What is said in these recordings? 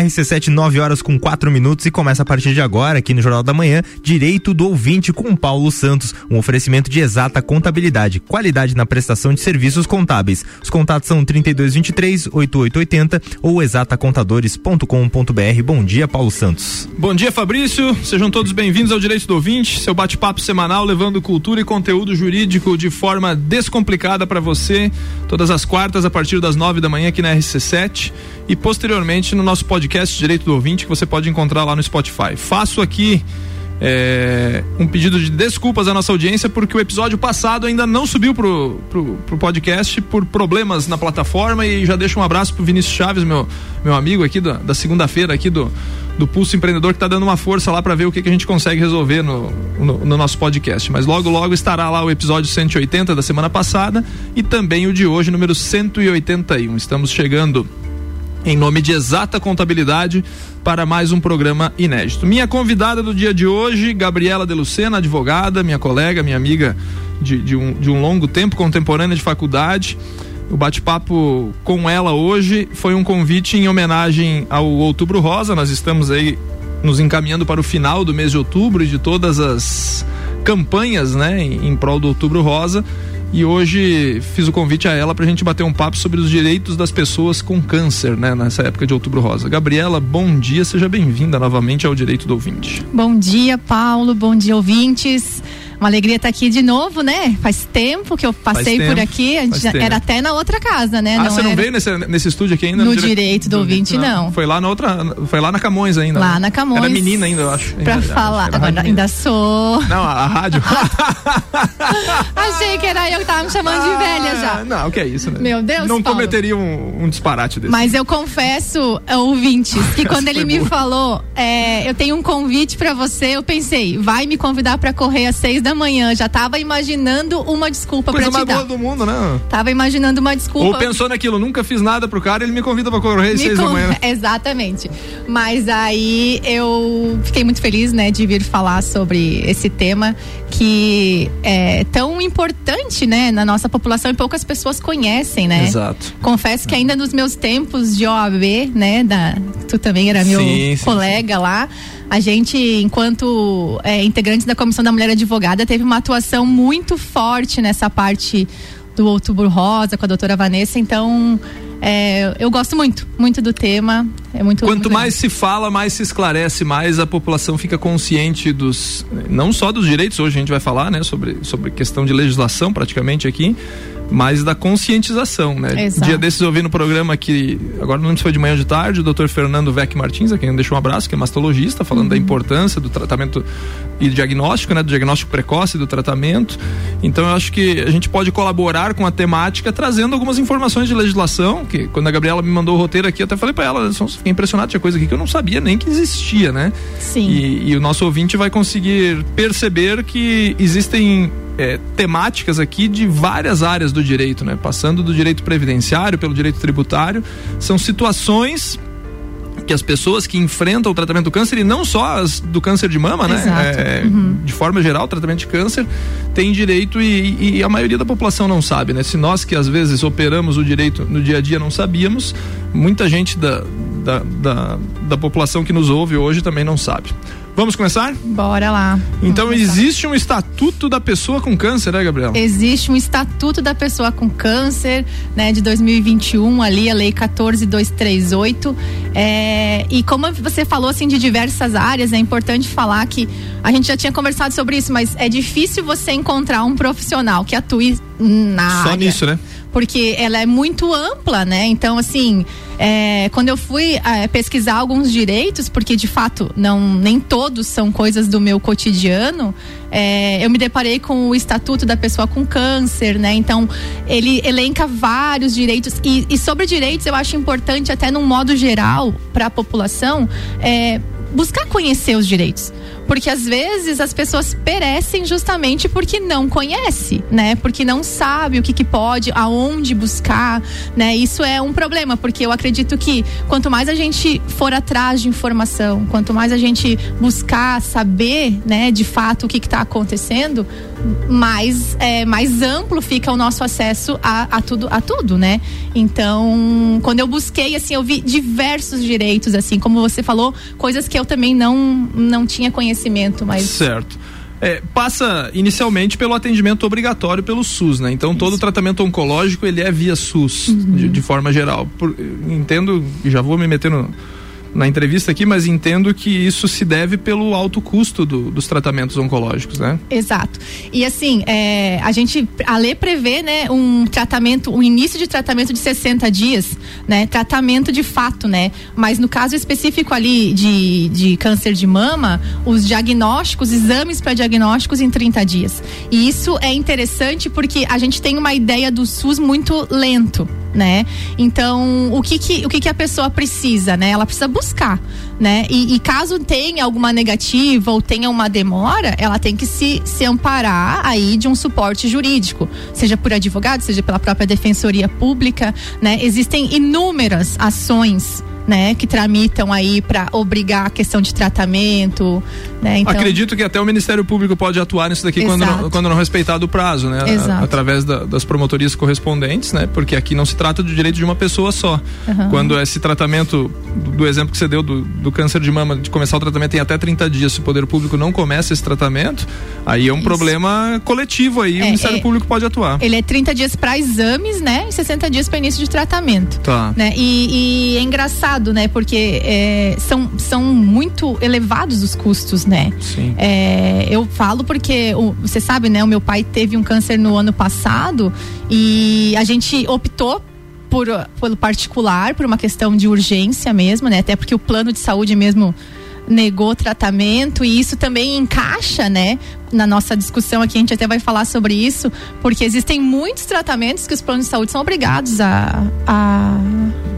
RC7, 9 horas com 4 minutos e começa a partir de agora, aqui no Jornal da Manhã, Direito do Ouvinte com Paulo Santos. Um oferecimento de exata contabilidade, qualidade na prestação de serviços contábeis. Os contatos são 3223-8880 ou exatacontadores.com.br. Bom dia, Paulo Santos. Bom dia, Fabrício. Sejam todos bem-vindos ao Direito do Ouvinte, seu bate-papo semanal levando cultura e conteúdo jurídico de forma descomplicada para você, todas as quartas a partir das 9 da manhã aqui na RC7 e posteriormente no nosso podcast Direito do Ouvinte, que você pode encontrar lá no Spotify. Faço aqui é, um pedido de desculpas à nossa audiência, porque o episódio passado ainda não subiu pro, pro, pro podcast por problemas na plataforma e já deixo um abraço pro Vinícius Chaves, meu, meu amigo aqui da, da segunda-feira aqui do, do Pulso Empreendedor, que está dando uma força lá para ver o que, que a gente consegue resolver no, no, no, nosso podcast. Mas logo, logo estará lá o episódio 180 da semana passada e também o de hoje, número 181. Estamos chegando em nome de Exata Contabilidade para mais um programa inédito. Minha convidada do dia de hoje, Gabriela De Lucena, advogada, minha colega, minha amiga de, de, um, de um longo tempo, contemporânea de faculdade. O bate-papo com ela hoje foi um convite em homenagem ao Outubro Rosa. Nós estamos aí nos encaminhando para o final do mês de outubro e de todas as campanhas, né, em, em prol do Outubro Rosa e hoje fiz o convite a ela para a gente bater um papo sobre os direitos das pessoas com câncer, né, nessa época de Outubro Rosa. Gabriela, bom dia, seja bem-vinda novamente ao Direito do Ouvinte. Bom dia, Paulo, bom dia, ouvintes. Uma alegria estar aqui de novo, né? Faz tempo que eu passei por aqui. A gente era até na outra casa, né? Ah, não você não veio nesse, nesse estúdio aqui ainda? No, no direito do, do ouvinte, não. não. Foi lá na outra. Foi lá na Camões ainda. Lá né? na Camões. Era menina ainda, eu acho. Pra falar. Agora ainda sou. Não, a, a rádio. Achei que era eu que tava me chamando ah, de velha já. Não, o que é isso, né? Meu Deus. Não Paulo. cometeria um, um, disparate desse. Mas eu confesso, ouvintes, que quando ele me boa. falou, é, eu tenho um convite para você, eu pensei, vai me convidar para correr às seis da manhã. Já tava imaginando uma desculpa Coisa pra te dar. do mundo, né? Tava imaginando uma desculpa. Ou pensou naquilo, nunca fiz nada pro cara, ele me convida pra correr às seis con... da manhã. Exatamente. Mas aí eu fiquei muito feliz, né, de vir falar sobre esse tema que é tão importante, né, na nossa população e poucas pessoas conhecem, né? Exato. Confesso que ainda nos meus tempos de OAB, né, da, tu também era meu sim, colega sim. lá, a gente, enquanto é, integrantes da Comissão da Mulher Advogada, teve uma atuação muito forte nessa parte do Outubro Rosa com a doutora Vanessa, então é, eu gosto muito, muito do tema. É muito Quanto muito mais se fala, mais se esclarece, mais a população fica consciente dos, não só dos direitos, hoje a gente vai falar, né, sobre, sobre questão de legislação praticamente aqui, mas da conscientização, né? Exato. Dia desses eu ouvi no programa que, agora não lembro se foi de manhã ou de tarde, o doutor Fernando Vec Martins, a quem deixou um abraço, que é mastologista, falando uhum. da importância do tratamento e diagnóstico, né? Do diagnóstico precoce do tratamento. Então eu acho que a gente pode colaborar com a temática trazendo algumas informações de legislação, que quando a Gabriela me mandou o roteiro aqui, eu até falei para ela, fiquei impressionado, tinha coisa aqui que eu não sabia nem que existia, né? Sim. E, e o nosso ouvinte vai conseguir perceber que existem é, temáticas aqui de várias áreas do direito, né? Passando do direito previdenciário pelo direito tributário, são situações que as pessoas que enfrentam o tratamento do câncer e não só as do câncer de mama, né? É, uhum. De forma geral, o tratamento de câncer tem direito e, e, a maioria da população não sabe, né? Se nós que às vezes operamos o direito no dia a dia não sabíamos, muita gente da, da, da, da população que nos ouve hoje também não sabe. Vamos começar? Bora lá. Então existe um estatuto da pessoa com câncer, né, Gabriel? Existe um estatuto da pessoa com câncer, né, de 2021 ali a lei 14238. É, e como você falou assim de diversas áreas, é importante falar que a gente já tinha conversado sobre isso, mas é difícil você encontrar um profissional que atue na Só área. nisso, né? porque ela é muito ampla, né? Então, assim, é, quando eu fui é, pesquisar alguns direitos, porque de fato não nem todos são coisas do meu cotidiano, é, eu me deparei com o Estatuto da Pessoa com Câncer, né? Então, ele elenca vários direitos e, e sobre direitos eu acho importante até num modo geral para a população é, buscar conhecer os direitos Porque às vezes as pessoas perecem justamente porque não conhece, né? Porque não sabe o que, que pode, aonde buscar, né? Isso é um problema, porque eu acredito que quanto mais a gente for atrás de informação, quanto mais a gente buscar saber, né, de fato o que está acontecendo, mais, é, mais amplo fica o nosso acesso a, a, tudo, a tudo, né? Então, quando eu busquei, assim, eu vi diversos direitos, assim, como você falou, coisas que eu também não, não tinha conhecimento, mas. Certo. É, passa inicialmente pelo atendimento obrigatório pelo SUS, né? Então todo tratamento oncológico ele é via SUS, uhum. de, de, forma geral. Por, entendo, e já vou me meter no, na entrevista aqui, mas entendo que isso se deve pelo alto custo do, dos tratamentos oncológicos, né? Exato. E assim, é, a gente, a lei prevê, né, um tratamento, um início de tratamento de 60 dias, né? Tratamento de fato, né? Mas no caso específico ali de, de câncer de mama, os diagnósticos, exames para diagnósticos em 30 dias. E isso é interessante porque a gente tem uma ideia do SUS muito lento, né? Então, o que que, o que que a pessoa precisa, né? Ela precisa buscar, né? E, e, caso tenha alguma negativa ou tenha uma demora, ela tem que se, se amparar aí de um suporte jurídico, seja por advogado, seja pela própria defensoria pública, né? Existem inúmeras ações né, que tramitam aí para obrigar a questão de tratamento, né? Então... Acredito que até o Ministério Público pode atuar nisso daqui quando não, quando não respeitar do prazo, né? A, através da, das promotorias correspondentes, né? Porque aqui não se trata do direito de uma pessoa só. Uhum. Quando esse tratamento, do, do, exemplo que você deu do, do, câncer de mama, de começar o tratamento em até 30 dias, se o poder público não começa esse tratamento, aí é um Isso. problema coletivo aí, é, o Ministério é, Público pode atuar. Ele é 30 dias para exames, né? E 60 dias para início de tratamento. Tá. Né? E, e é engraçado, né? Porque é, são, são muito elevados os custos, né? Sim. É, eu falo porque o, você sabe, né? O meu pai teve um câncer no ano passado e a gente optou por, pelo particular, por uma questão de urgência mesmo, né? Até porque o plano de saúde mesmo negou tratamento e isso também encaixa, né, na nossa discussão aqui, a gente até vai falar sobre isso, porque existem muitos tratamentos que os planos de saúde são obrigados a, a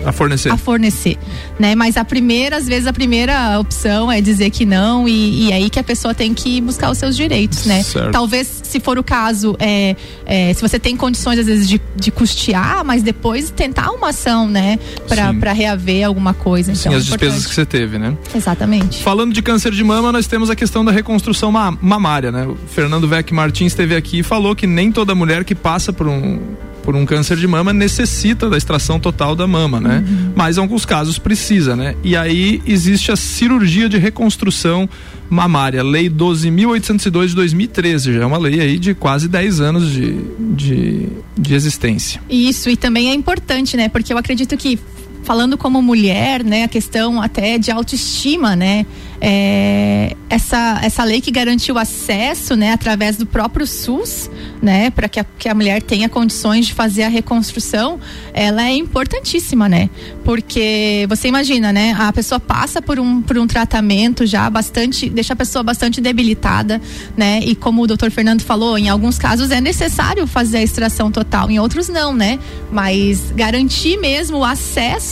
a fornecer. A fornecer, né? Mas a primeira, às vezes a primeira opção é dizer que não e, e aí que a pessoa tem que buscar os seus direitos, né? Certo. Talvez, se for o caso, é, é, se você tem condições às vezes de, de custear, mas depois tentar uma ação, né? Para reaver alguma coisa. Então, Sim, as despesas que você teve, né? Exatamente. Falando de câncer de mama, nós temos a questão da reconstrução mamária, né? O Fernando Vec Martins esteve aqui e falou que nem toda mulher que passa por um por um câncer de mama necessita da extração total da mama, né? Uhum. Mas em alguns casos precisa, né? E aí existe a cirurgia de reconstrução mamária, lei 12.802 de 2013, já é uma lei aí de quase 10 anos de, de, de existência. Isso, e também é importante, né? Porque eu acredito que falando como mulher, né, a questão até de autoestima, né, é, essa, essa lei que garantiu acesso, né, através do próprio SUS, né, para que a, que a mulher tenha condições de fazer a reconstrução, ela é importantíssima, né, porque você imagina, né, a pessoa passa por um, por um tratamento já bastante, deixa a pessoa bastante debilitada, né, e como o doutor Fernando falou, em alguns casos é necessário fazer a extração total, em outros não, né, mas garantir mesmo o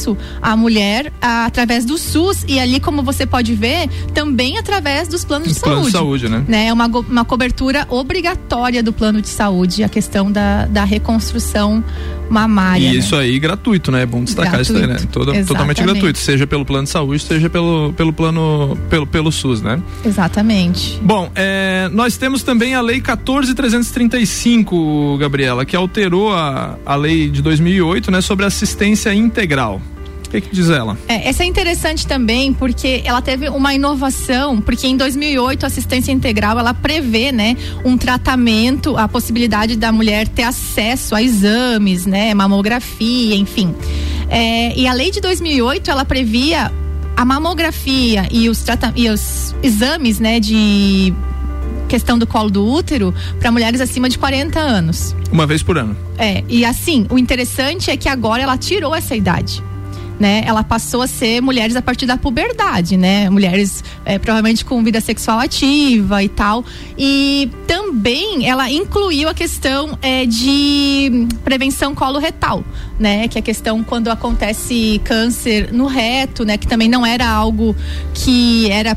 acesso à mulher a, através do SUS e ali como você pode ver também através dos planos de plano saúde. de saúde, né? né? É uma, uma cobertura obrigatória do plano de saúde, a questão da, da reconstrução mamária. E né? isso aí gratuito, né? É bom destacar gratuito. isso aí, né? Toda, totalmente gratuito, seja pelo plano de saúde, seja pelo, pelo plano, pelo, pelo SUS, né? Exatamente. Bom, é, nós temos também a lei 14335, Gabriela, que alterou a, a lei de 2008, né? Sobre assistência integral. O que, que, diz ela? É, essa é interessante também porque ela teve uma inovação, porque em 2008 a assistência integral ela prevê, né, um tratamento, a possibilidade da mulher ter acesso a exames, né, mamografia, enfim. É, e a lei de 2008 ela previa a mamografia e os, e os exames, né, de questão do colo do útero para mulheres acima de 40 anos. Uma vez por ano. É, e assim, o interessante é que agora ela tirou essa idade né, ela passou a ser mulheres a partir da puberdade, né? Mulheres é, provavelmente com vida sexual ativa e tal. E também ela incluiu a questão é, de prevenção coloretal, né? Que é a questão quando acontece câncer no reto, né? Que também não era algo que era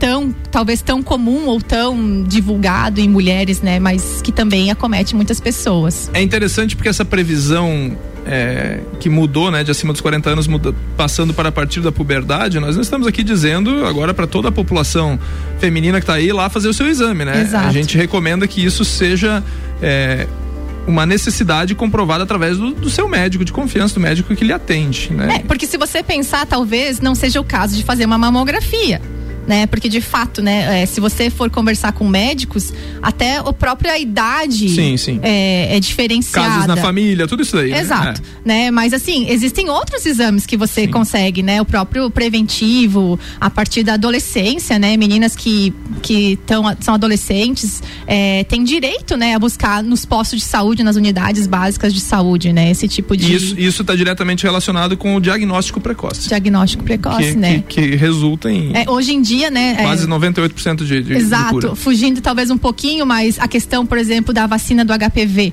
tão, talvez tão comum ou tão divulgado em mulheres, né? Mas que também acomete muitas pessoas. É interessante porque essa previsão é, que mudou, né, de acima dos 40 anos, muda, passando para a partir da puberdade, nós não estamos aqui dizendo agora para toda a população feminina que está aí lá fazer o seu exame, né? Exato. A gente recomenda que isso seja é, uma necessidade comprovada através do, do, seu médico de confiança, do médico que lhe atende, né? É, porque se você pensar, talvez não seja o caso de fazer uma mamografia né? Porque de fato, né? É, se você for conversar com médicos, até a própria idade sim, sim. É, é diferenciada. Casos na família, tudo isso daí. Né? Exato, né? né? Mas assim, existem outros exames que você sim. consegue, né? O próprio preventivo, a partir da adolescência, né? Meninas que que tão, são adolescentes é, têm direito, né? A buscar nos postos de saúde, nas unidades básicas de saúde, né? Esse tipo de isso isso está diretamente relacionado com o diagnóstico precoce. Diagnóstico precoce, que, né? Que, que resulta em é, hoje em dia dia, né? Quase é, 98% de, de Exato, de fugindo talvez um pouquinho, mas a questão, por exemplo, da vacina do HPV.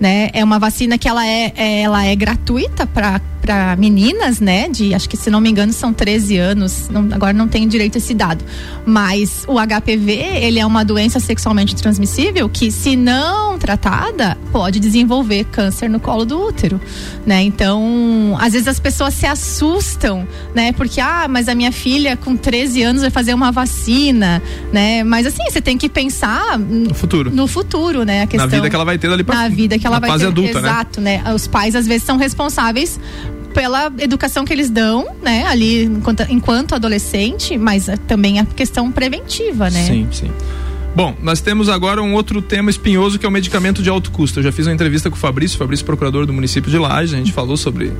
Né? É uma vacina que ela é, é ela é gratuita para para meninas, né? De acho que se não me engano são 13 anos. Não, agora não tenho direito a esse dado. Mas o HPV, ele é uma doença sexualmente transmissível que, se não tratada, pode desenvolver câncer no colo do útero, né? Então, às vezes as pessoas se assustam, né? Porque, ah, mas a minha filha com 13 anos vai fazer uma vacina, né? Mas assim, você tem que pensar no futuro. No futuro, né? A questão, na vida que ela vai ter ali pra Na vida que ela vai fase ter. adulta, né? Exato, né? né? Os pais às vezes são responsáveis pela educação que eles dão, né, ali enquanto, enquanto adolescente, mas também a questão preventiva, né? Sim, sim. Bom, nós temos agora um outro tema espinhoso que é o medicamento de alto custo. Eu já fiz uma entrevista com o Fabrício, Fabrício procurador do município de Lages, a gente falou sobre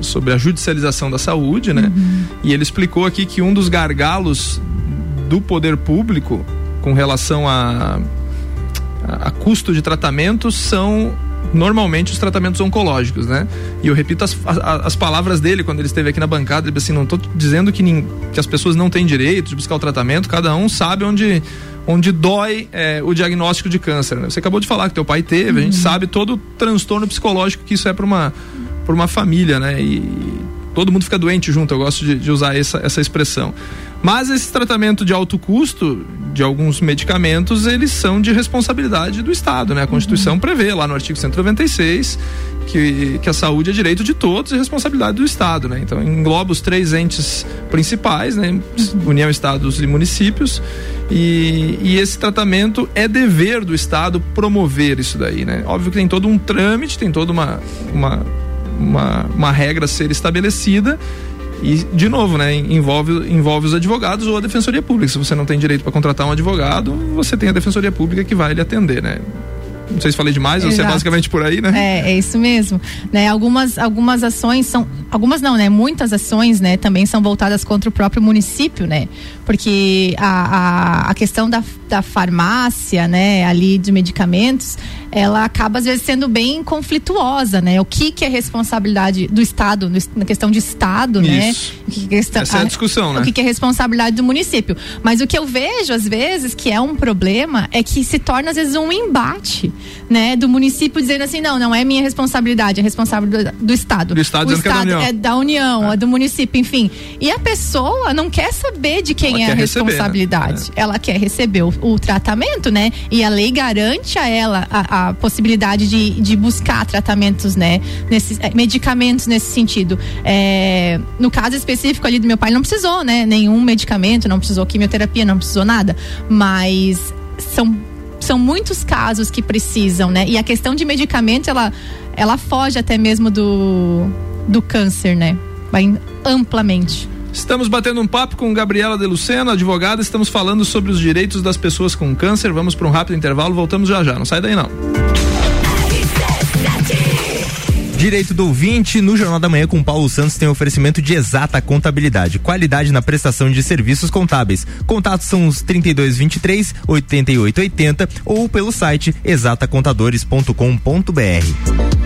sobre a judicialização da saúde, né? Uhum. E ele explicou aqui que um dos gargalos do poder público com relação a, a, a custo de tratamento são normalmente os tratamentos oncológicos, né? E eu repito as, as, as, palavras dele quando ele esteve aqui na bancada, ele disse assim, não estou dizendo que, nin, que as pessoas não têm direito de buscar o tratamento, cada um sabe onde onde dói é, o diagnóstico de câncer. Né? Você acabou de falar que teu pai teve, uhum. a gente uhum. sabe todo o transtorno psicológico que isso é para uma para uma família, né? E todo mundo fica doente junto, eu gosto de, de usar essa, essa expressão. Mas esse tratamento de alto custo de alguns medicamentos, eles são de responsabilidade do Estado, né? A Constituição uhum. prevê lá no artigo 196 que, que a saúde é direito de todos e responsabilidade do Estado, né? Então engloba os três entes principais, né? Uhum. União, Estados e municípios. E, e esse tratamento é dever do Estado promover isso daí, né? Óbvio que tem todo um trâmite, tem toda uma, uma, uma, uma regra a ser estabelecida e, de novo, né, envolve, envolve os advogados ou a defensoria pública. Se você não tem direito para contratar um advogado, você tem a defensoria pública que vai lhe atender, né? Não sei se falei demais, Exato. você é basicamente por aí, né? É, é isso mesmo. Né, algumas, algumas ações são. Algumas não, né? Muitas ações, né, também são voltadas contra o próprio município, né? Porque a, a, a questão da, da farmácia, né, ali de medicamentos, ela acaba às vezes sendo bem conflituosa, né? O que que é responsabilidade do Estado, na questão de Estado, né? Isso. né? Que questão, Essa é a discussão, né? O que, que é responsabilidade do município. Mas o que eu vejo às vezes que é um problema é que se torna às vezes um embate, né? Do município dizendo assim, não, não é minha responsabilidade, é responsabilidade do, do Estado. Do Estado o Estado é da União, é, da União é. é do município, enfim. E a pessoa não quer saber de quem ela é a responsabilidade. Receber, né? Ela quer receber o, o, tratamento, né? E a lei garante a ela a, a possibilidade de, de buscar tratamentos, né? Nesses, é, medicamentos nesse sentido. É, no caso específico ali do meu pai, não precisou, né? Nenhum medicamento, não precisou quimioterapia, não precisou nada. Mas são são muitos casos que precisam, né? E a questão de medicamento, ela, ela foge até mesmo do, do câncer, né? Vai amplamente. Estamos batendo um papo com Gabriela de Luceno, advogada. Estamos falando sobre os direitos das pessoas com câncer. Vamos para um rápido intervalo, voltamos já já. Não sai daí não. Direito do ouvinte, no Jornal da Manhã com Paulo Santos tem oferecimento de exata contabilidade, qualidade na prestação de serviços contábeis. Contatos são os 3223 8880 ou pelo site exatacontadores.com.br.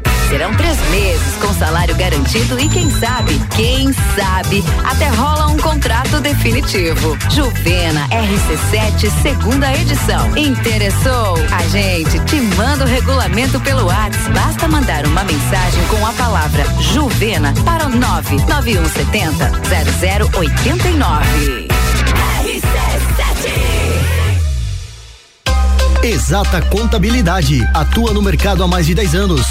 Serão três meses com salário garantido e quem sabe, quem sabe, até rola um contrato definitivo. Juvena RC7, segunda edição. Interessou? A gente te manda o regulamento pelo WhatsApp. Basta mandar uma mensagem com a palavra Juvena para o 99170 0089. Exata Contabilidade. Atua no mercado há mais de 10 anos,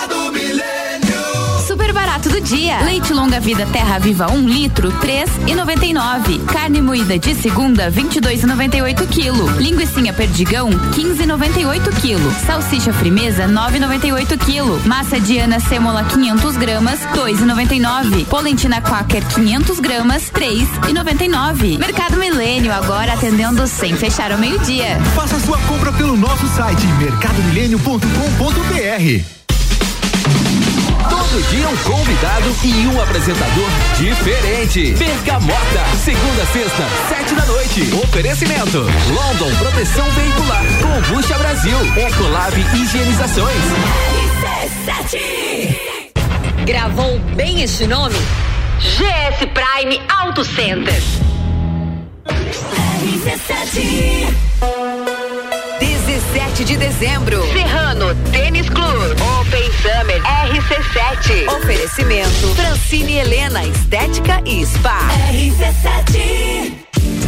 dia. Leite longa vida Terra Viva 1 um litro, três e noventa e nove. Carne moída de segunda, vinte e dois e noventa e oito quilo. Linguiça perdigão, quinze e noventa e oito quilo. Salsicha frimeza, nove e noventa e oito quilo. Massa Diana sêmola 500 gramas, dois e noventa e nove. Polentina Quaker 500 gramas, três e noventa e nove. Mercado Milênio agora atendendo sem fechar ao meio-dia. Faça sua compra pelo nosso site mercadomilênio.com.br. Todo dia um convidado e um apresentador diferente. Bergamota, segunda, sexta, sete da noite. Oferecimento: London Proteção Veicular, Combucha Brasil, Ecolab Higienizações. Gravou bem este nome? GS Prime Auto Center. RC7. 17 de dezembro. Serrano Tênis Club. Open Summer RC7. Oferecimento Francine Helena Estética e Spa. RC7.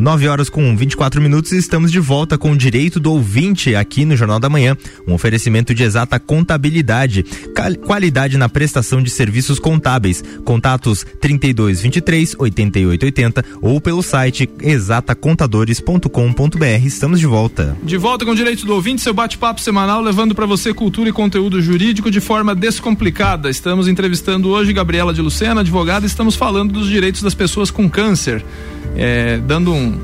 9 horas com 24 minutos e estamos de volta com o direito do ouvinte aqui no Jornal da Manhã. Um oferecimento de exata contabilidade, qualidade na prestação de serviços contábeis. Contatos 32 23 88 80 ou pelo site exatacontadores.com.br. Estamos de volta. De volta com o direito do ouvinte, seu bate-papo semanal levando para você cultura e conteúdo jurídico de forma descomplicada. Estamos entrevistando hoje Gabriela de Lucena, advogada, estamos falando dos direitos das pessoas com câncer é, dando um,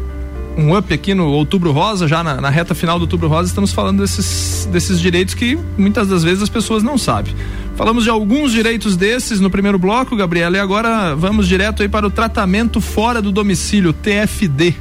um up aqui no Outubro Rosa, já na, na, reta final do Outubro Rosa, estamos falando desses, desses direitos que muitas das vezes as pessoas não sabem. Falamos de alguns direitos desses no primeiro bloco, Gabriela, e agora vamos direto aí para o tratamento fora do domicílio, TFD.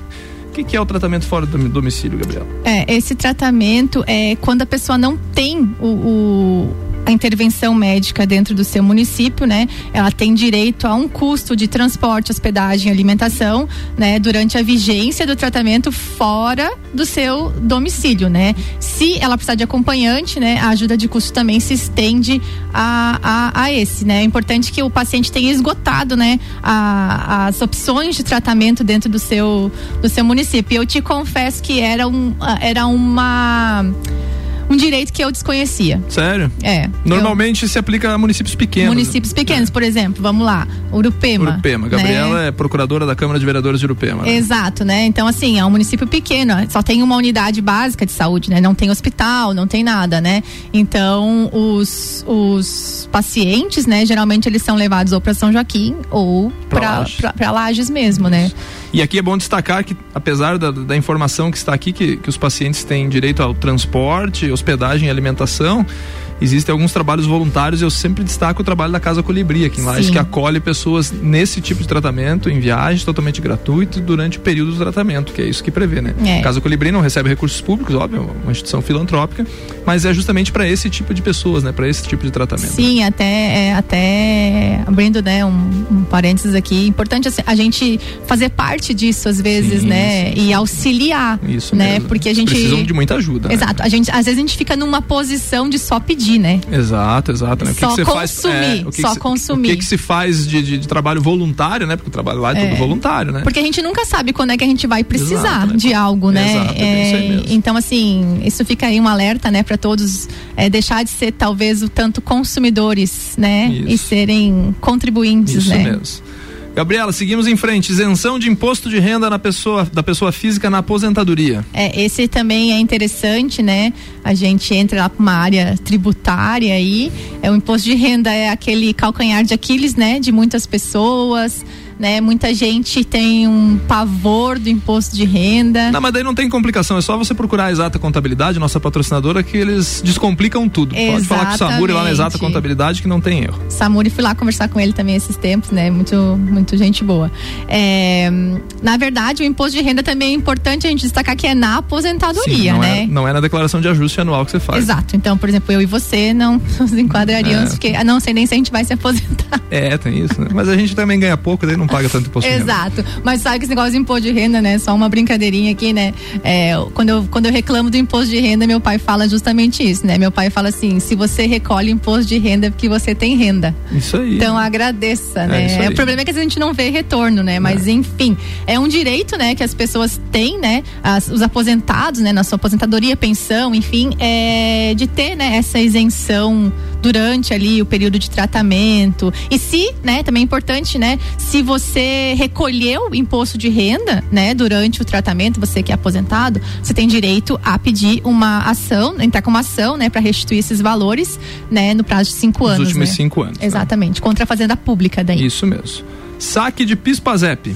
O que, que, é o tratamento fora do domicílio, Gabriela? É, esse tratamento é quando a pessoa não tem o, o a intervenção médica dentro do seu município, né? Ela tem direito a um custo de transporte, hospedagem, alimentação, né? Durante a vigência do tratamento fora do seu domicílio, né? Se ela precisar de acompanhante, né? A ajuda de custo também se estende a, a, a esse, né? É importante que o paciente tenha esgotado, né? A, as opções de tratamento dentro do seu, do seu município. Eu te confesso que era, um, era uma um direito que eu desconhecia. Sério? É. Normalmente eu... se aplica a municípios pequenos. Municípios pequenos, é. por exemplo, vamos lá, Urupema. Urupema. Gabriela né? é procuradora da Câmara de Vereadores de Urupema. Né? Exato, né? Então, assim, é um município pequeno, só tem uma unidade básica de saúde, né? Não tem hospital, não tem nada, né? Então, os, os pacientes, né, geralmente eles são levados ou para São Joaquim ou para Lages mesmo, né? E aqui é bom destacar que, apesar da, da informação que está aqui, que, que os pacientes têm direito ao transporte, hospedagem e alimentação, existem alguns trabalhos voluntários. Eu sempre destaco o trabalho da Casa Colibri aqui em Lages, que acolhe pessoas nesse tipo de tratamento, em viagens totalmente gratuito durante o período do tratamento, que é isso que prevê, né? É. Casa Colibri não recebe recursos públicos, óbvio, é uma instituição filantrópica, mas é justamente para esse tipo de pessoas, né? Para esse tipo de tratamento. Sim, até, é, até abrindo, né, um, um parênteses aqui, importante assim, a gente fazer parte disso às vezes, sim, né? Sim. E auxiliar, isso né? Mesmo. Porque a gente precisam de muita ajuda. Né? Exato. Né? A gente às vezes a gente fica numa posição de só pedir pedir, né? Exato, exato. Né? O que só que você consumir, faz, é, só que consumir. O que, que se faz de, de, de, trabalho voluntário, né? Porque o trabalho lá é, é, tudo voluntário, né? Porque a gente nunca sabe quando é que a gente vai precisar exato, né? de algo, né? Exato, é, então, assim, isso fica aí um alerta, né, para todos é, deixar de ser talvez o tanto consumidores, né? Isso. E serem contribuintes, isso né? Mesmo. Gabriela, seguimos em frente. Isenção de imposto de renda na pessoa, da pessoa física na aposentadoria. É, esse também é interessante, né? A gente entra lá para uma área tributária aí. É, o imposto de renda é aquele calcanhar de Aquiles, né? De muitas pessoas né? Muita gente tem um pavor do imposto de renda. Não, mas daí não tem complicação, é só você procurar a Exata Contabilidade, nossa patrocinadora, que eles descomplicam tudo. Exatamente. Pode falar com o Samuri lá na Exata Contabilidade que não tem erro. Samuri, fui lá conversar com ele também esses tempos, né? Muito, muito gente boa. É, na verdade, o imposto de renda também é importante a gente destacar que é na aposentadoria, Sim, não né? É, não é na declaração de ajuste anual que você faz. Exato. Então, por exemplo, eu e você não nos enquadraríamos, é. porque não sei nem se a gente vai se aposentar. É, tem isso, né? Mas a gente também ganha pouco, daí não paga tanto imposto de renda. Exato. Mas sabe que esse negócio de imposto de renda, né? Só uma brincadeirinha aqui, né? É, quando, eu, quando eu reclamo do imposto de renda, meu pai fala justamente isso, né? Meu pai fala assim: se você recolhe imposto de renda é porque você tem renda. Isso aí. Então agradeça, é né? o problema é que a gente não vê retorno, né? Mas é. enfim, é um direito, né, que as pessoas têm, né? As, os aposentados, né, na sua aposentadoria, pensão, enfim, é, de ter, né, essa isenção durante ali o período de tratamento. E se, né, também é importante, né, se você recolheu imposto de renda, né, durante o tratamento, você que é aposentado, você tem direito a pedir uma ação, entrar com uma ação, né, para restituir esses valores, né, no prazo de cinco Nos anos. Nos últimos né? cinco anos. Né? Exatamente, né? contra a fazenda pública daí. Isso mesmo. Saque de PIS/PASEP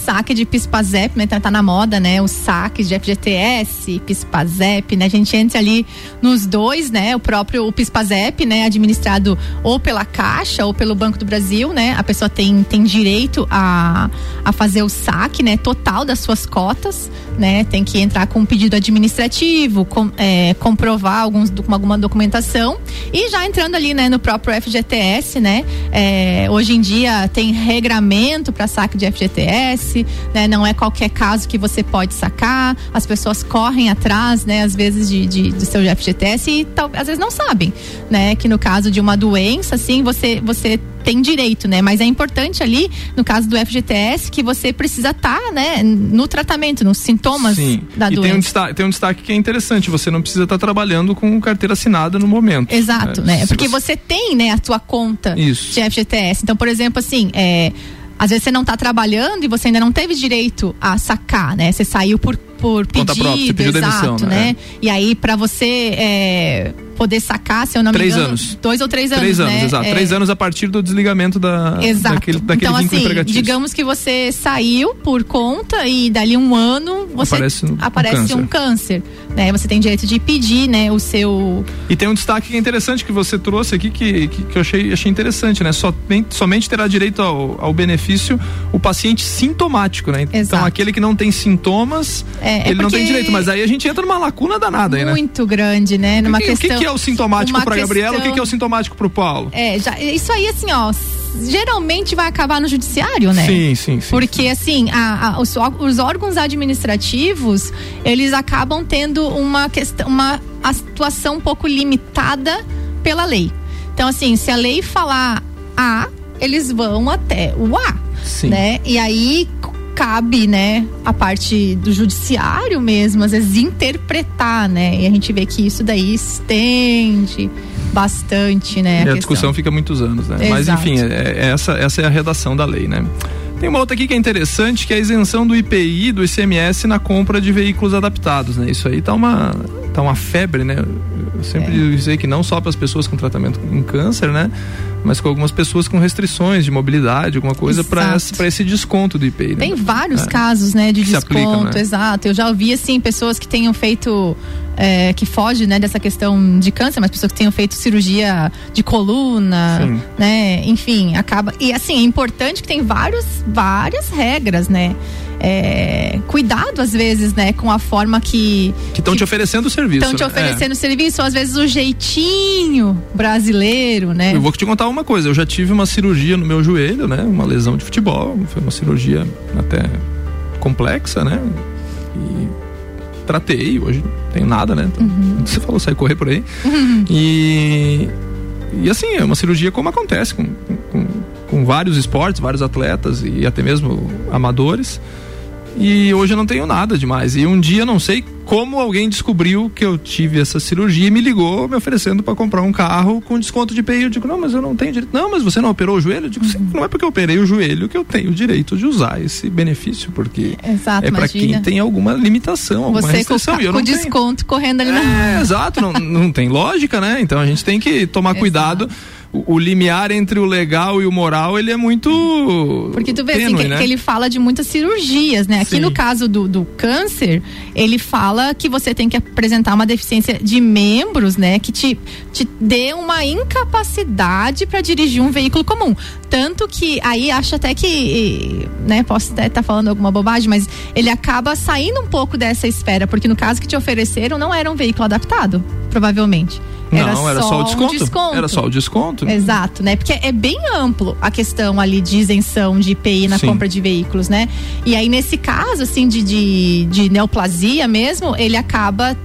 saque de PIS/PASEP, né? Tá, tá na moda, né? Os saques de FGTS, PIS/PASEP, né? A gente entra ali nos dois, né? O próprio o PIS/PASEP, né? Administrado ou pela Caixa ou pelo Banco do Brasil, né? A pessoa tem, tem direito a, a fazer o saque, né? Total das suas cotas, né? Tem que entrar com um pedido administrativo, com, é, comprovar alguns, alguma documentação e já entrando ali, né? No próprio FGTS, né? É, hoje em dia tem regramento para saque de FGTS, FGTS, né? Não é qualquer caso que você pode sacar. As pessoas correm atrás, né? Às vezes de, de do seu FGTS e tal, às vezes não sabem, né? Que no caso de uma doença, assim, você você tem direito, né? Mas é importante ali, no caso do FGTS, que você precisa estar, tá, né, no tratamento, nos sintomas Sim. da e doença. Tem um, destaque, tem um destaque que é interessante, você não precisa estar tá trabalhando com carteira assinada no momento. Exato, né? Porque você... você... tem, né, a sua conta Isso. de FGTS. Então, por exemplo, assim, é, às vezes você não está trabalhando e você ainda não teve direito a sacar, né? Você saiu por, por pedido, própria, exato, demissão, né? né? E aí, para você é, poder sacar, se eu não me Três engano, anos. dois ou três anos, Três anos, né? exato. É, Três anos a partir do desligamento da, Exato. daquele, daquele então, vínculo assim, digamos que você saiu por conta e dali um ano você Aparece um aparece câncer. um câncer. Né? Você tem direito de pedir, né, o seu. E tem um destaque que é interessante que você trouxe aqui que, que, que eu achei, achei interessante, né? Somente, somente terá direito ao, ao benefício o paciente sintomático, né? Então Exato. aquele que não tem sintomas, É, é ele não porque- tem direito. Mas aí a gente entra numa lacuna danada aí, né? Muito grande, né? Numa que, questão. o que, que é o sintomático para Gabriela? O que, que é o sintomático para o Paulo? É, já, isso aí, assim, ó, geralmente vai acabar no judiciário, né? Sim, sim, sim. Porque, assim, a- a- os, os órgãos administrativos, eles acabam tendo uma questão, uma atuação um pouco limitada pela lei. Então, assim, se a lei falar A, eles vão até o A, Sim. né? E aí cabe, né, a parte do judiciário mesmo, às vezes interpretar, né? E a gente vê que isso daí estende bastante, né? E a questão. discussão fica muitos anos, né? Mas Exato. enfim, é- é essa, essa é a redação da lei, né? Tem uma outra aqui que é interessante, que é a isenção do IPI do ICMS na compra de veículos adaptados, né? Isso aí tá uma, tá uma febre, né? Eu sempre É. dizei que não só para as pessoas com tratamento em câncer, né? Mas com algumas pessoas com restrições de mobilidade, alguma coisa para esse, pra esse desconto do IPI. né? Tem vários É. casos, né, de Que desconto, aplicam, né? exato. Eu já ouvi, assim, pessoas que tenham feito, é, que foge, né, dessa questão de câncer, mas pessoas que tenham feito cirurgia de coluna, Sim. né, enfim, acaba. E, assim, é importante que tem vários, várias regras, né. É, cuidado às vezes, né, com a forma que Que estão te oferecendo o serviço. estão te né? oferecendo serviço, ou às vezes o jeitinho brasileiro, né? É. Eu vou te contar uma coisa, eu já tive uma cirurgia no meu joelho, né? Uma lesão de futebol, foi uma cirurgia até complexa, né? E tratei, hoje não tenho nada, né? Então, Você falou, sai correr por aí. E e assim, é uma cirurgia como acontece com, com, com vários esportes, vários atletas e até mesmo amadores. E hoje eu não tenho nada demais. E um dia, não sei como alguém descobriu que eu tive essa cirurgia e me ligou me oferecendo para comprar um carro com desconto de IPI. Eu digo, não, mas eu não tenho direito. Não, mas você não operou o joelho? Eu digo, sim, não é porque eu operei o joelho que eu tenho o direito de usar esse benefício, porque Exato, é para quem tem alguma limitação, alguma Você com, restrição. e eu com tenho. desconto correndo ali na É, exato, não, não tem lógica, né? Então a gente tem que tomar cuidado. O, o limiar entre o legal e o moral, ele é muito. Porque tu vê assim, tênue, que, né? que ele fala de muitas cirurgias, né? Aqui Sim. no caso do, do câncer, ele fala que você tem que apresentar uma deficiência de membros, né? Que te, te dê uma incapacidade para dirigir um veículo comum. Tanto que aí acho até que, né? Posso até estar falando alguma bobagem, mas ele acaba saindo um pouco dessa esfera, porque no caso que te ofereceram não era um veículo adaptado, provavelmente. Não, era só, o desconto. Um desconto. Era só o desconto. Exato, né? Porque é bem amplo a questão ali de isenção de IPI na Sim. compra de veículos, né? E aí, nesse caso, assim, de, de, de neoplasia mesmo, ele acaba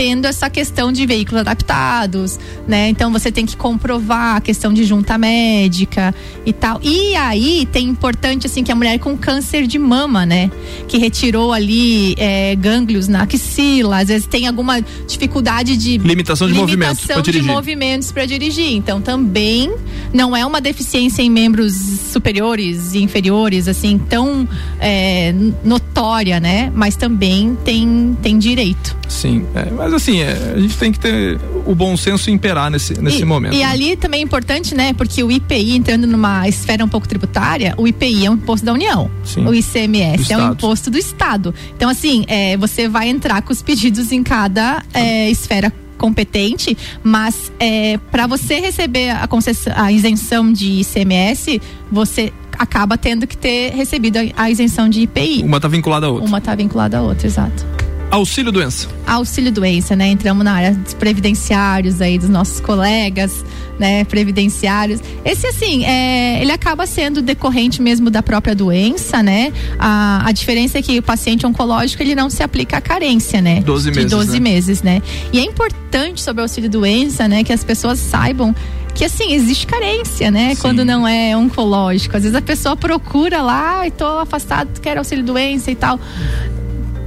tendo essa questão de veículos adaptados, né? Então você tem que comprovar a questão de junta médica e tal. E aí tem importante assim que a mulher com câncer de mama, né? Que retirou ali é, gânglios na axila, às vezes tem alguma dificuldade de Limitação de movimento limitação pra de dirigir. movimentos para dirigir. Então também não é uma deficiência em membros superiores e inferiores assim tão é, notória, né? Mas também tem tem direito. Sim, é, mas assim, é, a gente tem que ter o bom senso imperar nesse, nesse e, momento. E né? ali também é importante, né? Porque o IPI, entrando numa esfera um pouco tributária, o IPI é um imposto da União. Sim. O ICMS é um imposto do Estado. Então, assim, é, você vai entrar com os pedidos em cada é, esfera competente, mas é, para você receber a, a isenção de ICMS, você acaba tendo que ter recebido a, a isenção de IPI. Uma tá vinculada à outra. Uma está vinculada à outra, exato. Auxílio doença. Auxílio doença, né? Entramos na área dos previdenciários aí dos nossos colegas, né? Previdenciários. Esse assim, é, ele acaba sendo decorrente mesmo da própria doença, né? A, a diferença é que o paciente oncológico ele não se aplica à carência, né? 12 De meses, 12 né? meses, né? E é importante sobre auxílio doença, né? Que as pessoas saibam que assim, existe carência, né? Quando não é oncológico. Às vezes a pessoa procura lá e tô afastado, quero auxílio doença e tal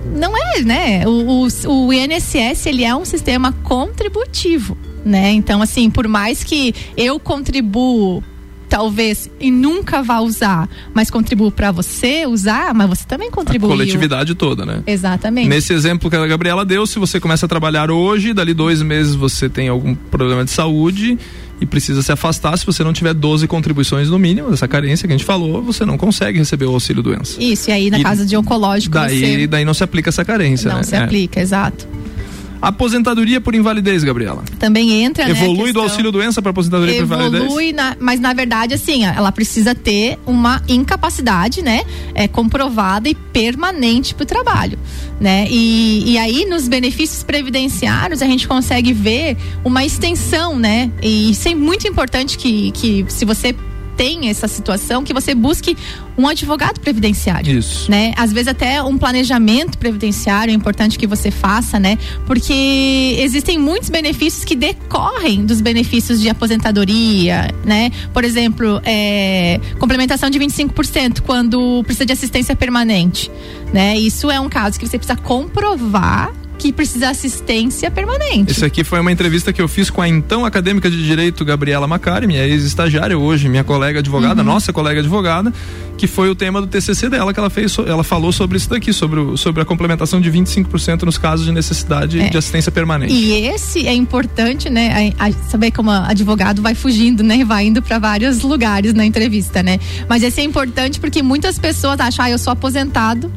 não é, né? O, o, o INSS ele é um sistema contributivo, né? Então, assim, por mais que eu contribuo talvez e nunca vá usar, mas contribuo para você usar, mas você também A contribuiu. coletividade toda, né? Exatamente. Nesse exemplo que a Gabriela deu, se você começa a trabalhar hoje, dali dois meses você tem algum problema de saúde e precisa se afastar, se você não tiver 12 contribuições no mínimo, dessa carência que a gente falou, você não consegue receber o auxílio doença. Isso, e aí na E casa de oncológico Daí, você daí não se aplica essa carência, não né? se É. aplica, exato. Aposentadoria por invalidez, Gabriela. Também entra, né, Evolui do questão- auxílio doença para aposentadoria por invalidez? evolui, mas na verdade, assim, ela precisa ter uma incapacidade, né? É, comprovada e permanente para o trabalho, né? E, e aí, nos benefícios previdenciários, a gente consegue ver uma extensão, né? E isso é muito importante que, que se você tem essa situação, que você busque um advogado previdenciário Isso. né? Às vezes até um planejamento previdenciário é importante que você faça, né? Porque existem muitos benefícios que decorrem dos benefícios de aposentadoria, né? Por exemplo, é, complementação de 25% quando precisa de assistência permanente, né? Isso é um caso que você precisa comprovar que precisa de assistência permanente. Esse aqui foi uma entrevista que eu fiz com a então acadêmica de direito Gabriela Macari, minha ex-estagiária hoje, minha colega advogada, Uhum. nossa colega advogada, que foi o tema do TCC dela que ela fez, ela falou sobre isso daqui, sobre, o- sobre a complementação de 25% nos casos de necessidade É. de assistência permanente. E esse é importante, né? A, a- saber como advogado vai fugindo, né? Vai indo para vários lugares na entrevista, né? Mas esse é importante porque muitas pessoas acham, ah, eu sou aposentado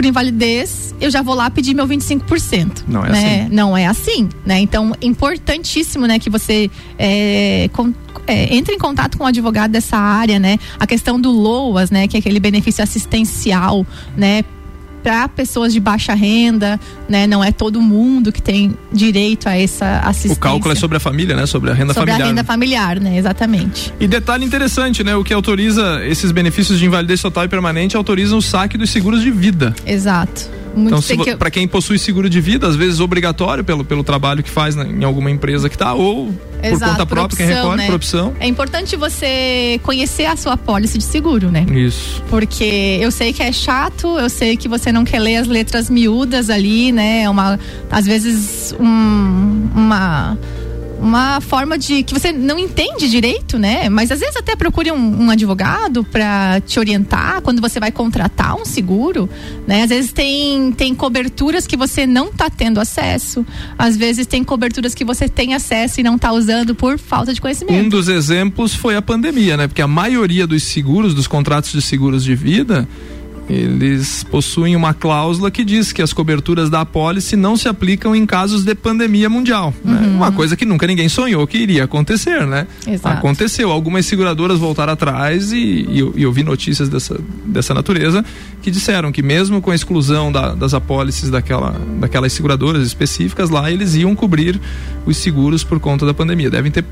por invalidez, eu já vou lá pedir meu 25%. Não é né? assim. Não é assim, né? Então, importantíssimo, né, que você é, con- é, entre em contato com o advogado dessa área, né? A questão do LOAS, né, que é aquele benefício assistencial, né? Para pessoas de baixa renda, né? Não é todo mundo que tem direito a essa assistência. O cálculo é sobre a família, né? Sobre a renda Sobre familiar. a renda familiar, né? Exatamente. E detalhe interessante, né? O que autoriza esses benefícios de invalidez total e permanente autoriza o saque dos seguros de vida. Exato. Muito então, que- pra quem possui seguro de vida, às vezes obrigatório pelo, pelo trabalho que faz na- em alguma empresa que tá, ou por Exato, conta por própria, quem opção, recorre, né? por opção. É importante você conhecer a sua pólice de seguro, né? Isso. Porque eu sei que é chato, eu sei que você não quer ler as letras miúdas ali, né? É Uma, às vezes um- uma uma forma de que você não entende direito, né? Mas às vezes até procure um, um advogado para te orientar quando você vai contratar um seguro, né? Às vezes tem tem coberturas que você não tá tendo acesso, às vezes tem coberturas que você tem acesso e não tá usando por falta de conhecimento. Um dos exemplos foi a pandemia, né? Porque a maioria dos seguros, dos contratos de seguros de vida, eles possuem uma cláusula que diz que as coberturas da apólice não se aplicam em casos de pandemia mundial. né? Uma coisa que nunca ninguém sonhou que iria acontecer, né? Exato. Aconteceu. Algumas seguradoras voltaram atrás e, e eu, e eu vi notícias dessa, dessa natureza que disseram que mesmo com a exclusão da- das apólices daquela, daquelas seguradoras específicas lá, eles iam cobrir os seguros por conta da pandemia. Devem ter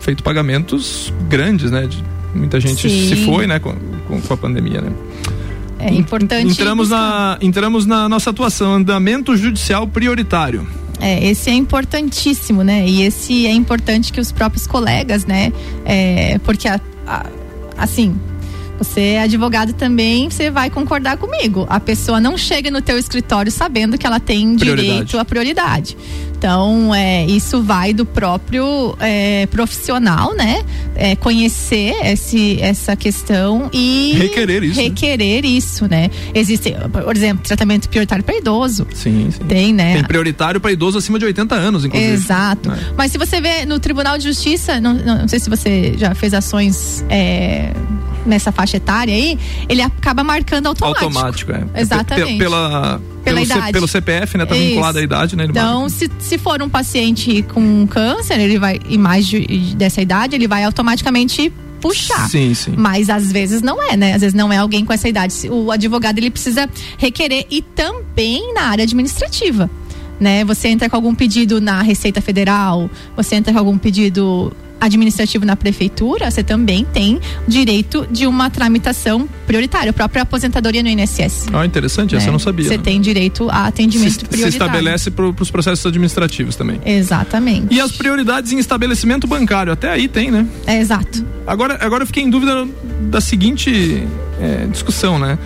feito pagamentos grandes, né? De- muita gente Sim. se foi, né? Com, com, com a pandemia, né? É importante. Entramos na, entramos na nossa atuação, andamento judicial prioritário. É, esse é importantíssimo, né? E esse é importante que os próprios colegas, né? É, porque, a- a- assim, você é advogado também, você vai concordar comigo. A pessoa não chega no teu escritório sabendo que ela tem Prioridade. direito à prioridade. Então, é, isso vai do próprio é, profissional, né? É, conhecer esse, essa questão e Requerer isso, né? Requerer isso, né? Existe, por exemplo, tratamento prioritário para idoso. Sim, sim. Tem, né? Tem prioritário para idoso acima de 80 anos, inclusive. Exato. né? Mas se você vê no Tribunal de Justiça, não, não- não sei se você já fez ações é, nessa faixa etária aí, ele acaba marcando automático. Automático, é. Exatamente. Pe- Pela, Pela pelo, C- idade. pelo CPF, né? Tá Isso. vinculado à idade, né? Ele Então, marca. se, se for um paciente com câncer, ele vai, e mais de- dessa idade, ele vai automaticamente puxar. Sim, sim. Mas às vezes não é, né? Às vezes não é alguém com essa idade. O advogado ele precisa requerer e também na área administrativa. Né? Você entra com algum pedido na Receita Federal, você entra com algum pedido administrativo na prefeitura, você também tem direito de uma tramitação prioritária, a própria aposentadoria no INSS. Ah, interessante, essa eu não sabia. Você né? tem direito a atendimento se, prioritário. Se estabelece para os processos administrativos também. Exatamente. E as prioridades em estabelecimento bancário, até aí tem, né? É, exato. Agora, agora eu fiquei em dúvida da seguinte é, discussão, né?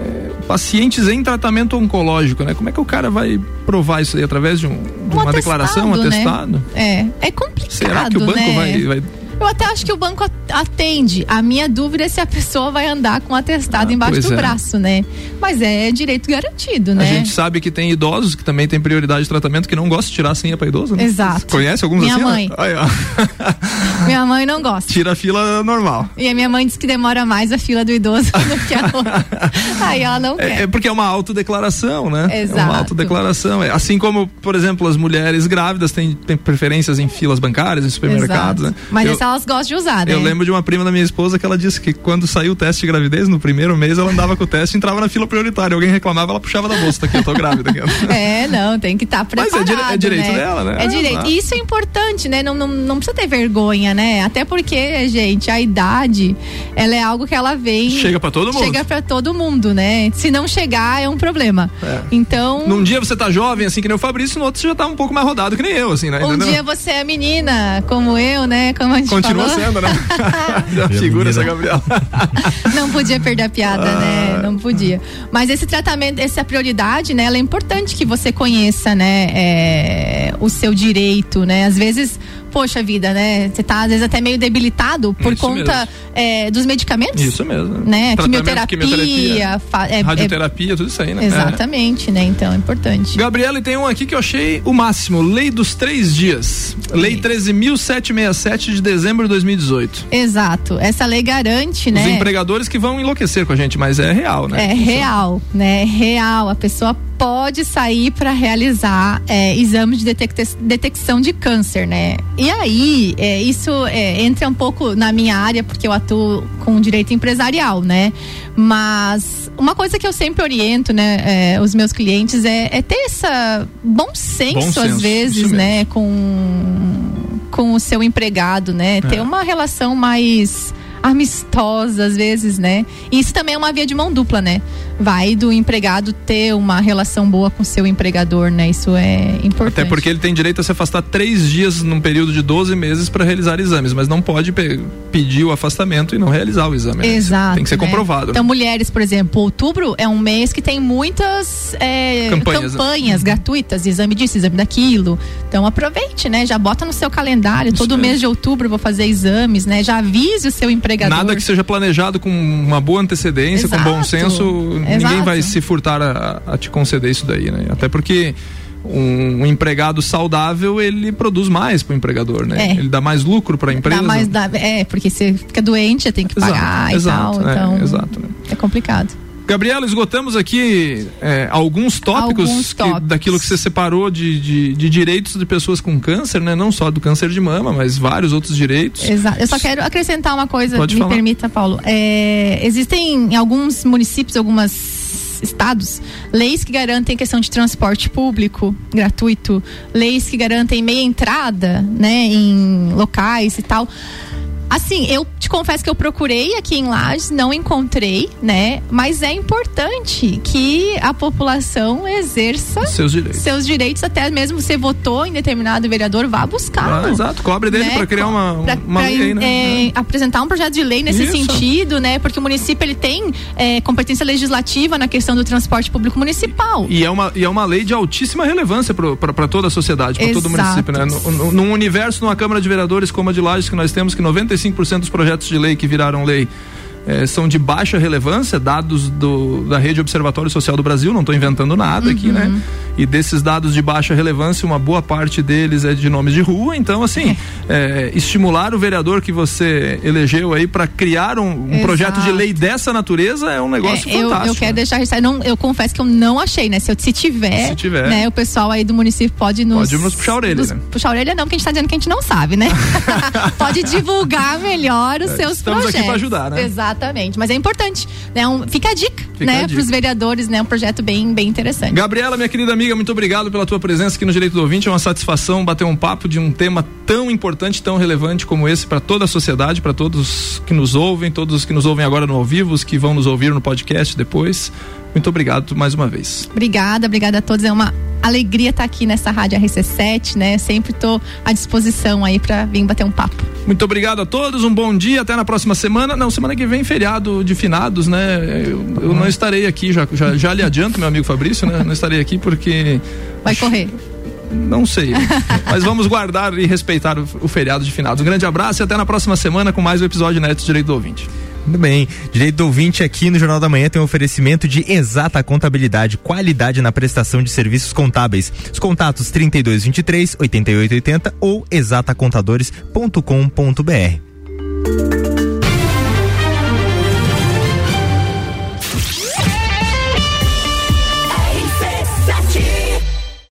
É, pacientes em tratamento oncológico, né? Como é que o cara vai provar isso aí através de, um, de Um uma declaração, um atestado, né? É, é complicado, Será que o banco né? vai, vai Eu até acho que o banco atende. A minha dúvida é se a pessoa vai andar com atestado Ah, embaixo do é. braço, né? Mas é direito garantido, né? A gente sabe que tem idosos que também têm prioridade de tratamento que não gostam de tirar a senha para idoso, né? Exato. Conhece alguns Minha assim? mãe. Aí, ó. Minha mãe não gosta. Tira a fila normal. E a minha mãe diz que demora mais a fila do idoso do que a outra. Aí ela não quer. É, é porque é uma autodeclaração, né? É Exato. uma autodeclaração. É, Assim como, por exemplo, as mulheres grávidas têm, têm preferências em filas bancárias, em supermercados, Exato. né? Mas eu, essa elas gostam de usar, né? eu lembro de uma prima da minha esposa que ela disse que quando saiu o teste de gravidez, no primeiro mês, ela andava com o teste e entrava na fila prioritária. Alguém reclamava, ela puxava da bolsa, tá aqui, eu tô grávida. É, não, tem que estar Mas preparado. é dire- é direito né? dela, né? É direito. E isso é importante, né? Não, não, não precisa ter vergonha, né? Até porque, gente, a idade, ela é algo que ela vem. Chega pra todo mundo. Chega pra todo mundo, né? Se não chegar, é um problema. É. Então. Num dia você tá jovem, assim, que nem o Fabrício, no outro você já tá um pouco mais rodado que nem eu, assim, né? Um Entendeu? dia você é menina, como eu, né? Como a gente Continua falou. sendo, né? Já figura essa Gabriela. Não podia perder a piada, né? Não podia. Mas esse tratamento, essa prioridade, né? Ela é importante que você conheça, né? é, o seu direito, né? Às vezes, poxa vida, né? Você tá às vezes até meio debilitado por Isso conta é, dos medicamentos. Isso mesmo. Né? Quimioterapia. quimioterapia, é- é- Radioterapia, tudo isso aí, né? exatamente, né? Então é importante. Gabriela, e tem um aqui que eu achei o máximo. Lei dos três dias. Lei 13.767 de dezembro de 2018. Exato. Essa lei garante, Os né? empregadores que vão enlouquecer com a gente, mas é real, né? É real, né? É real. A pessoa pode sair para realizar é, exame de detecção de câncer, né? E aí, é, isso é, entra um pouco na minha área, porque eu atuo com direito empresarial, né? Mas uma coisa que eu sempre oriento, né, é, os meus clientes é, é ter essa bom senso, Bom senso, às vezes, né, com com o seu empregado, né? Ter É. uma relação mais amistosa às vezes, né? E isso também é uma via de mão dupla, né? Vai do empregado ter uma relação boa com o seu empregador, né? Isso é importante. Até porque ele tem direito a se afastar três dias num período de 12 meses para realizar exames, mas não pode pe- pedir o afastamento e não realizar o exame. né? Exato. Tem que ser né? comprovado. Então, mulheres, por exemplo, outubro é um mês que tem muitas é, Campanhas, campanhas, né? gratuitas, de exame disso, exame daquilo. Então aproveite, né? Já bota no seu calendário. Todo mês de outubro eu vou fazer exames, né? Já avise o seu empregador. Nada que seja planejado com uma boa antecedência, com bom Exato. senso, ninguém Exato. vai se furtar a, a te conceder isso daí, né? Até porque um, um empregado saudável, ele produz mais pro empregador, né? É. Ele dá mais lucro para a empresa. Dá mais, dá, é, porque você fica doente, tem que Exato, pagar exato, e tal. né? Então, Exato, né? é complicado. Gabriela, esgotamos aqui é, alguns tópicos, Alguns que- tópicos. daquilo que você separou de, de, de direitos de pessoas com câncer, né? Não só do câncer de mama, mas vários outros direitos. Exato. Eu só quero acrescentar uma coisa, Pode me falar. permita, Paulo. É, existem em alguns municípios, algumas estados, leis que garantem questão de transporte público gratuito, leis que garantem meia entrada, né, em locais e tal. Assim, eu te confesso que eu procurei aqui em Lages, não encontrei, né? Mas é importante que a população exerça Seus direitos. seus direitos, até mesmo você votou em determinado vereador, vá buscar. Ah, exato, cobre dele Né? para criar uma, Pra- uma pra, lei aí, né? é, apresentar um projeto de lei nesse Isso. sentido, né? Porque o município ele tem é, competência legislativa na questão do transporte público municipal. E é uma, e é uma lei de altíssima relevância para toda a sociedade, para todo o município. Né? Num universo, numa Câmara de Vereadores como a de Lages, que nós temos que 95% dos projetos de lei que viraram lei eh, são de baixa relevância, dados do, da rede Observatório Social do Brasil, não estou inventando nada uhum. aqui, né? Uhum. E desses dados de baixa relevância, uma boa parte deles é de nomes de rua. Então, assim, é, estimular o vereador que você elegeu aí para criar um, um projeto de lei dessa natureza é um negócio é, fantástico. Eu, eu quero deixar eu, não, eu confesso que eu não achei, né? Se, eu, se tiver, se tiver né, o pessoal aí do município pode nos. Pode nos puxar a orelha, nos, né? Puxar a orelha não, porque a gente tá dizendo que a gente não sabe, né? pode divulgar melhor os é, seus estamos projetos. Estamos aqui para ajudar, né? Exatamente. Mas é importante, né? Um, fica a dica, fica né? Para os vereadores, né? Um projeto bem, bem interessante. Gabriela, minha querida amiga, muito obrigado pela tua presença aqui no Direito do Ouvinte. É uma satisfação bater um papo de um tema tão importante, tão relevante como esse para toda a sociedade, para todos que nos ouvem, todos que nos ouvem agora no ao vivo, os que vão nos ouvir no podcast depois. Muito obrigado mais uma vez. Obrigada, obrigada a todos. É uma alegria estar aqui nessa rádio RC7, né? Sempre estou à disposição aí para vir bater um papo. Muito obrigado a todos, um bom dia, até na próxima semana. Não, semana que vem feriado de finados, né? Eu, eu não estarei aqui, já, já, já lhe adianto, meu amigo Fabrício, né? Não estarei aqui porque. Vai correr. Não sei. Mas vamos guardar e respeitar o, o, feriado de finados. Um grande abraço e até na próxima semana com mais um episódio Neto Direito do Ouvinte. Muito bem. Direito do ouvinte aqui no Jornal da Manhã tem um oferecimento de exata contabilidade, qualidade na prestação de serviços contábeis. Os contatos 3223 8880 ou exatacontadores.com.br.